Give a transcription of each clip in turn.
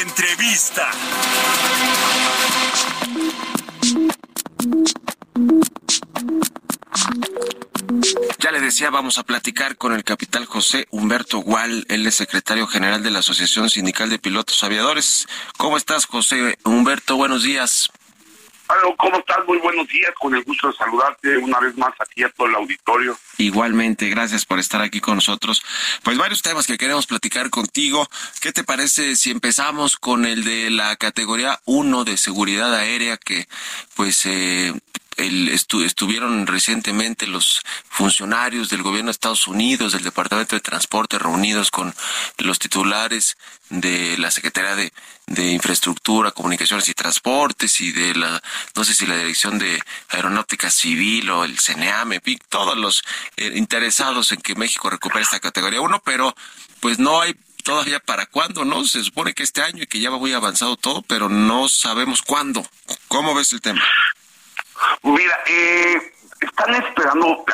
Entrevista. Ya le decía, vamos a platicar con el capitán José Humberto Gual, él es secretario general de la Asociación Sindical de Pilotos Aviadores. ¿Cómo estás, José Humberto? Buenos días. Aló, ¿cómo estás? Muy buenos días, con el gusto de saludarte una vez más aquí a todo el auditorio. Igualmente, gracias por estar aquí con nosotros. Pues varios temas que queremos platicar contigo. ¿Qué te parece si empezamos con el de la categoría 1 de seguridad aérea que pues eh, el, estu- estuvieron recientemente los funcionarios del gobierno de Estados Unidos, del Departamento de Transporte, reunidos con los titulares de la Secretaría de, de Infraestructura, Comunicaciones y Transportes y de la, no sé si la Dirección de Aeronáutica Civil o el CNEAM, en fin, todos los eh, interesados en que México recupere esta categoría 1, pero pues no hay todavía para cuándo, ¿no? Se supone que este año y que ya va muy avanzado todo, pero no sabemos cuándo. ¿Cómo ves el tema? Mira, eh, están esperando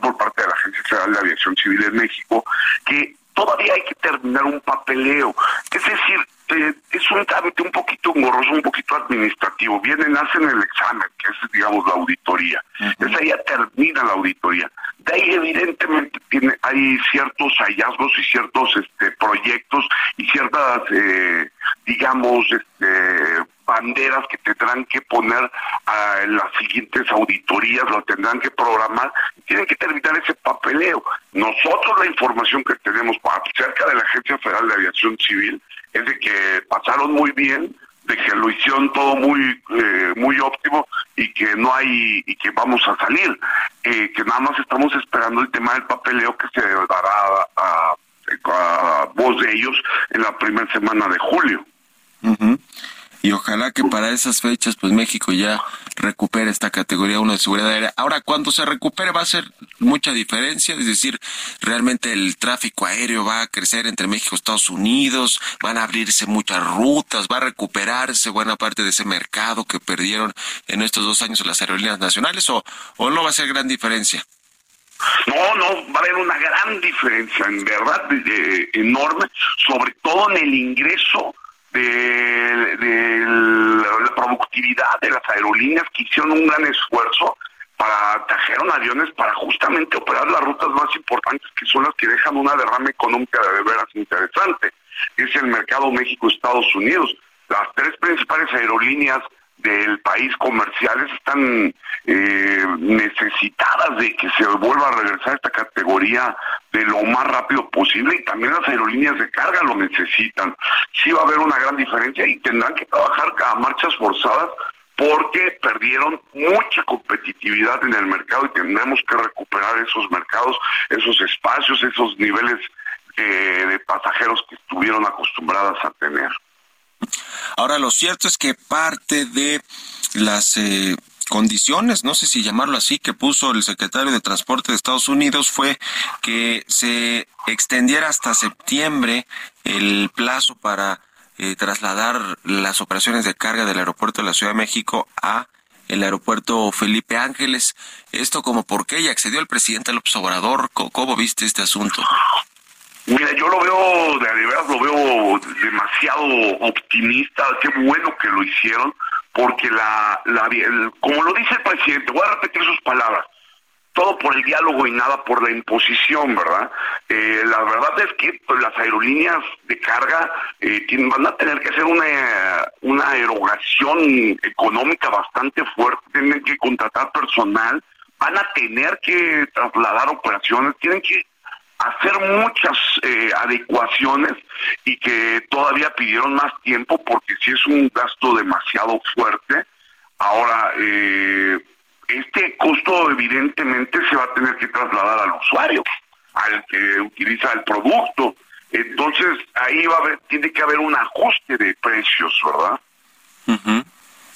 por parte de la Agencia Federal de Aviación Civil en México que todavía hay que terminar un papeleo. Es decir, eh, es un trámite un poquito engorroso, un poquito administrativo. Vienen, hacen el examen, que es, digamos, la auditoría. Esa ya termina la auditoría. De ahí, evidentemente, tiene, hay ciertos hallazgos y ciertos este, proyectos y ciertas, eh, digamos, este, banderas que tendrán que poner a las siguientes auditorías, lo tendrán que programar, tienen que terminar ese papeleo. Nosotros la información que tenemos para- cerca de la Agencia Federal de Aviación Civil es de que pasaron muy bien, de que lo hicieron todo muy eh, muy óptimo y que no hay y que vamos a salir, Eh, que nada más estamos esperando el tema del papeleo que se dará a, voz de ellos en la primera semana de julio. Y ojalá que para esas fechas, pues México ya recupere esta categoría 1 de seguridad aérea. Ahora, cuando se recupere va a ser mucha diferencia, es decir, realmente el tráfico aéreo va a crecer entre México y Estados Unidos, van a abrirse muchas rutas, va a recuperarse buena parte de ese mercado que perdieron en estos dos años las aerolíneas nacionales, o, o no va a ser gran diferencia. No, no, va a haber una gran diferencia, en verdad, eh, enorme, sobre todo en el ingreso de, la productividad de las aerolíneas que hicieron un gran esfuerzo para trajeron aviones para justamente operar las rutas más importantes que son las que dejan una derrama económica de veras interesante. Es el mercado México-Estados Unidos. Las tres principales aerolíneas del país comerciales están eh, necesitadas de que se vuelva a regresar a esta categoría de lo más rápido posible y también las aerolíneas de carga lo necesitan. Sí va a haber una gran diferencia y tendrán que trabajar a marchas forzadas porque perdieron mucha competitividad en el mercado y tendremos que recuperar esos mercados, esos espacios, esos niveles eh, de pasajeros que estuvieron acostumbradas a tener. Ahora, lo cierto es que parte de las eh, condiciones, no sé si llamarlo así, que puso el secretario de Transporte de Estados Unidos fue que se extendiera hasta septiembre el plazo para eh, trasladar las operaciones de carga del aeropuerto de la Ciudad de México a el aeropuerto Felipe Ángeles. Esto como por qué y accedió el presidente López Obrador. ¿Cómo, viste este asunto? Mira, yo lo veo, de veras lo veo demasiado optimista, qué bueno que lo hicieron, porque la, la como lo dice el presidente, voy a repetir sus palabras, todo por el diálogo y nada por la imposición, ¿verdad? Eh, la verdad es que pues, las aerolíneas de carga eh, van a tener que hacer una, una erogación económica bastante fuerte, tienen que contratar personal, van a tener que trasladar operaciones, tienen que hacer muchas eh, adecuaciones y que todavía pidieron más tiempo porque si es un gasto demasiado fuerte. Ahora, eh, este costo evidentemente se va a tener que trasladar al usuario, al que utiliza el producto. Entonces ahí va a haber, tiene que haber un ajuste de precios, ¿verdad?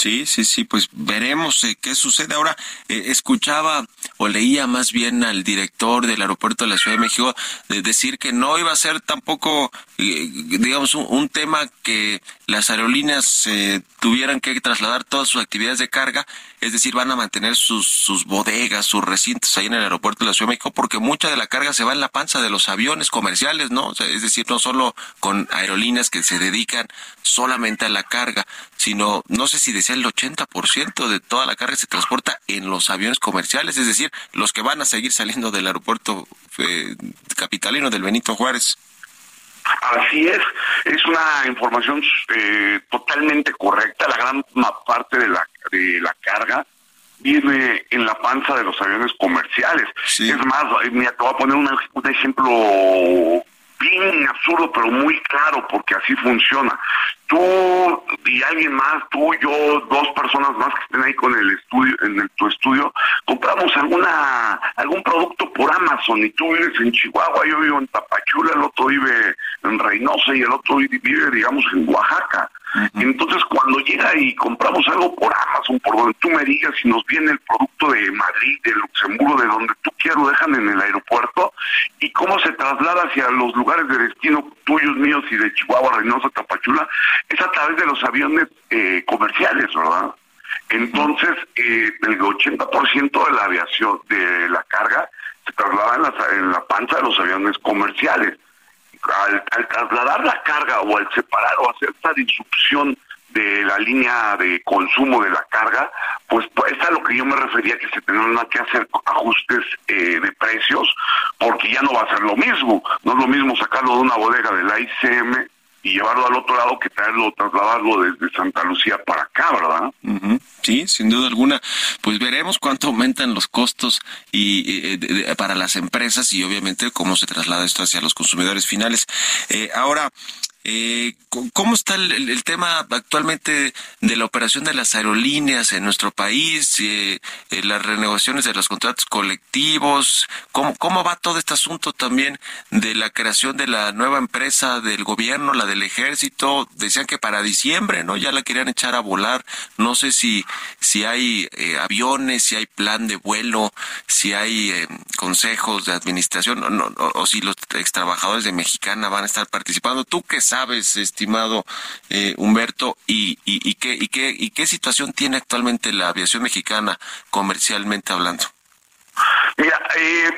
Sí, sí, sí, pues veremos eh, qué sucede. Ahora, eh, escuchaba o leía más bien al director del aeropuerto de la Ciudad de México de decir que no iba a ser tampoco, eh, digamos, un, tema que las aerolíneas tuvieran que trasladar todas sus actividades de carga, es decir, van a mantener sus, sus bodegas, sus recintos ahí en el aeropuerto de la Ciudad de México, porque mucha de la carga se va en la panza de los aviones comerciales, ¿no? es decir, no solo con aerolíneas que se dedican solamente a la carga, sino, no sé si decía el 80% de toda la carga se transporta en los aviones comerciales, es decir, los que van a seguir saliendo del aeropuerto eh, capitalino del Benito Juárez. Así es, es una información eh, totalmente correcta. La gran parte de la, de la carga viene en la panza de los aviones comerciales. Es más, mira, te voy a poner un ejemplo bien absurdo, pero muy claro, porque así funciona. Tú y alguien más, tú, yo, dos personas más que estén ahí con el estudio, en tu estudio, compramos alguna algún producto por Amazon y tú vives en Chihuahua, yo vivo en Tapachula, el otro vive en Reynosa y el otro vive, digamos, en Oaxaca. Entonces, cuando llega y compramos algo por Amazon, por donde tú me digas, si nos viene el producto de Madrid, de Luxemburgo, de donde tú quieras, lo dejan en el aeropuerto, se traslada hacia los lugares de destino tuyos, míos y de Chihuahua, Reynosa, Tapachula, es a través de los aviones eh, comerciales, ¿verdad? Entonces, eh, el 80% de la aviación, de la carga, se traslada en la, en la panza de los aviones comerciales al, trasladar la carga o al separar o hacer esta disrupción de la línea de consumo de la carga, pues, pues es a lo que yo me refería que se tendrán que hacer ajustes eh, de precios, porque ya no va a ser lo mismo, no es lo mismo sacarlo de una bodega de la ICM y llevarlo al otro lado que traerlo, trasladarlo desde Santa Lucía para acá, ¿verdad? Sí, sin duda alguna. Pues veremos cuánto aumentan los costos y para las empresas y obviamente cómo se traslada esto hacia los consumidores finales. Eh, ahora, eh, ¿Cómo está el, tema actualmente de la operación de las aerolíneas en nuestro país? Eh, eh, las renegociaciones de los contratos colectivos. ¿Cómo, ¿Cómo va todo este asunto también de la creación de la nueva empresa del gobierno, la del ejército? Decían que para diciembre, ¿no? Ya la querían echar a volar. No sé si, si hay eh, aviones, si hay plan de vuelo, si hay consejos de administración o, si los ex trabajadores de Mexicana van a estar participando. ¿Tú qué sabes, estimado eh, Humberto, y, y, qué, y, qué, y qué situación tiene actualmente la aviación mexicana comercialmente hablando? Mira, eh,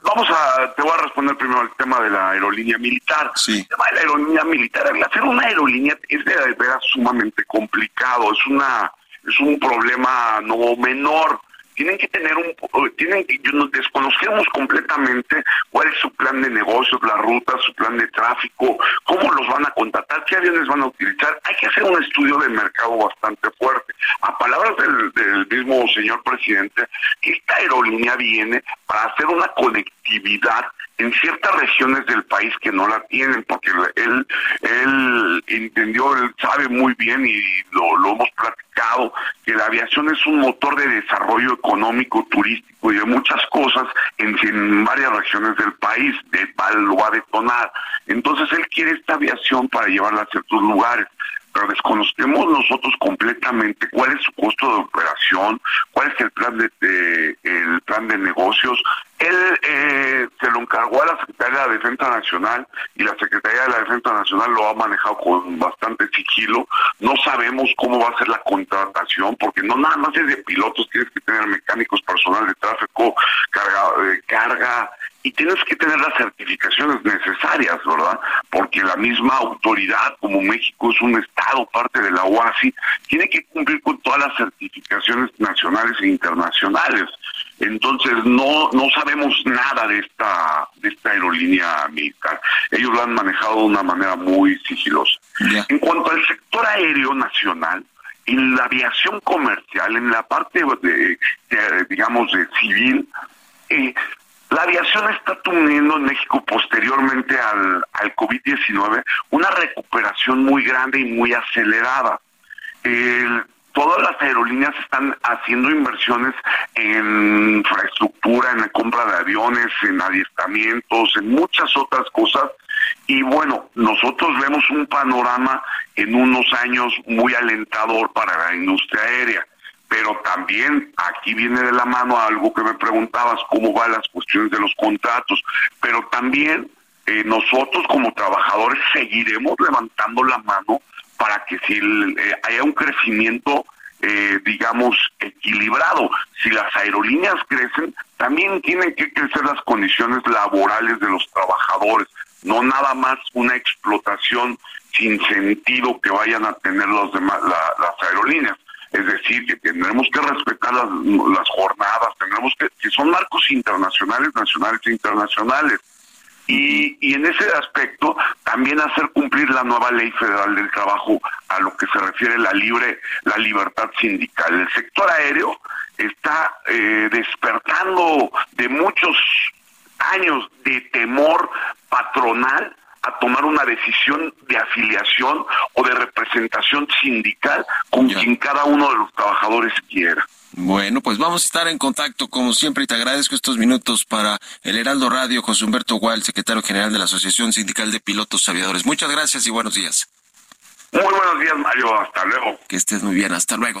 vamos a, te voy a responder primero al tema de la aerolínea militar. Sí. El tema de la aerolínea militar, hacer una aerolínea es de verdad sumamente complicado, es una es un problema no menor tienen que tener un, tienen que, nos desconocemos completamente cuál es su plan de negocios, la ruta, su plan de tráfico, cómo los van a contratar, qué aviones van a utilizar. Hay que hacer un estudio de mercado bastante fuerte. A palabras del mismo señor presidente, esta aerolínea viene para hacer una conectividad en ciertas regiones del país que no la tienen, porque él, él entendió, él sabe muy bien y lo, lo hemos platicado, que la aviación es un motor de desarrollo económico, turístico y de muchas cosas en, en varias regiones del país, de, lo va a detonar. Entonces él quiere esta aviación para llevarla a ciertos lugares pero desconocemos nosotros completamente cuál es su costo de operación, cuál es el plan de, el plan de negocios. Él eh, se lo encargó a la Secretaría de la Defensa Nacional y la Secretaría de la Defensa Nacional lo ha manejado con bastante sigilo. No sabemos cómo va a ser la contratación porque no nada más es de pilotos, tienes que tener mecánicos, personal de tráfico, carga, eh, carga y tienes que tener las certificaciones necesarias, ¿verdad? Porque la misma autoridad, como México es un estado, parte de la OASI, tiene que cumplir con todas las certificaciones nacionales e internacionales. Entonces no no sabemos nada de esta de esta aerolínea militar. Ellos lo han manejado de una manera muy sigilosa. En cuanto al sector aéreo nacional, en la aviación comercial, en la parte de, digamos de civil, eh, la aviación está teniendo en México posteriormente al, al COVID-19 una recuperación muy grande y muy acelerada. todas las aerolíneas están haciendo inversiones en infraestructura, en la compra de aviones, en adiestramientos, en muchas otras cosas. Y bueno, nosotros vemos un panorama en unos años muy alentador para la industria aérea pero también aquí viene de la mano algo que me preguntabas, cómo van las cuestiones de los contratos, pero también eh, nosotros como trabajadores seguiremos levantando la mano para que si eh, haya un crecimiento, eh, digamos, equilibrado. Si las aerolíneas crecen, también tienen que crecer las condiciones laborales de los trabajadores, no nada más una explotación sin sentido que vayan a tener los demás, las aerolíneas. Es decir, que tendremos que respetar las, jornadas, tendremos que, que son marcos internacionales, nacionales e internacionales. Y, y, en ese aspecto también hacer cumplir la nueva ley federal del trabajo a lo que se refiere la libre la libertad sindical el sector aéreo está eh, despertando de muchos años de temor patronal a tomar una decisión de afiliación o de representación sindical con quien cada uno de los trabajadores quiera. Bueno, pues vamos a estar en contacto como siempre y te agradezco estos minutos para el Heraldo Radio, José Humberto Gual, secretario general de la Asociación Sindical de Pilotos Aviadores. Muchas gracias y buenos días. Muy buenos días, Mario. Hasta luego. Que estés muy bien. Hasta luego.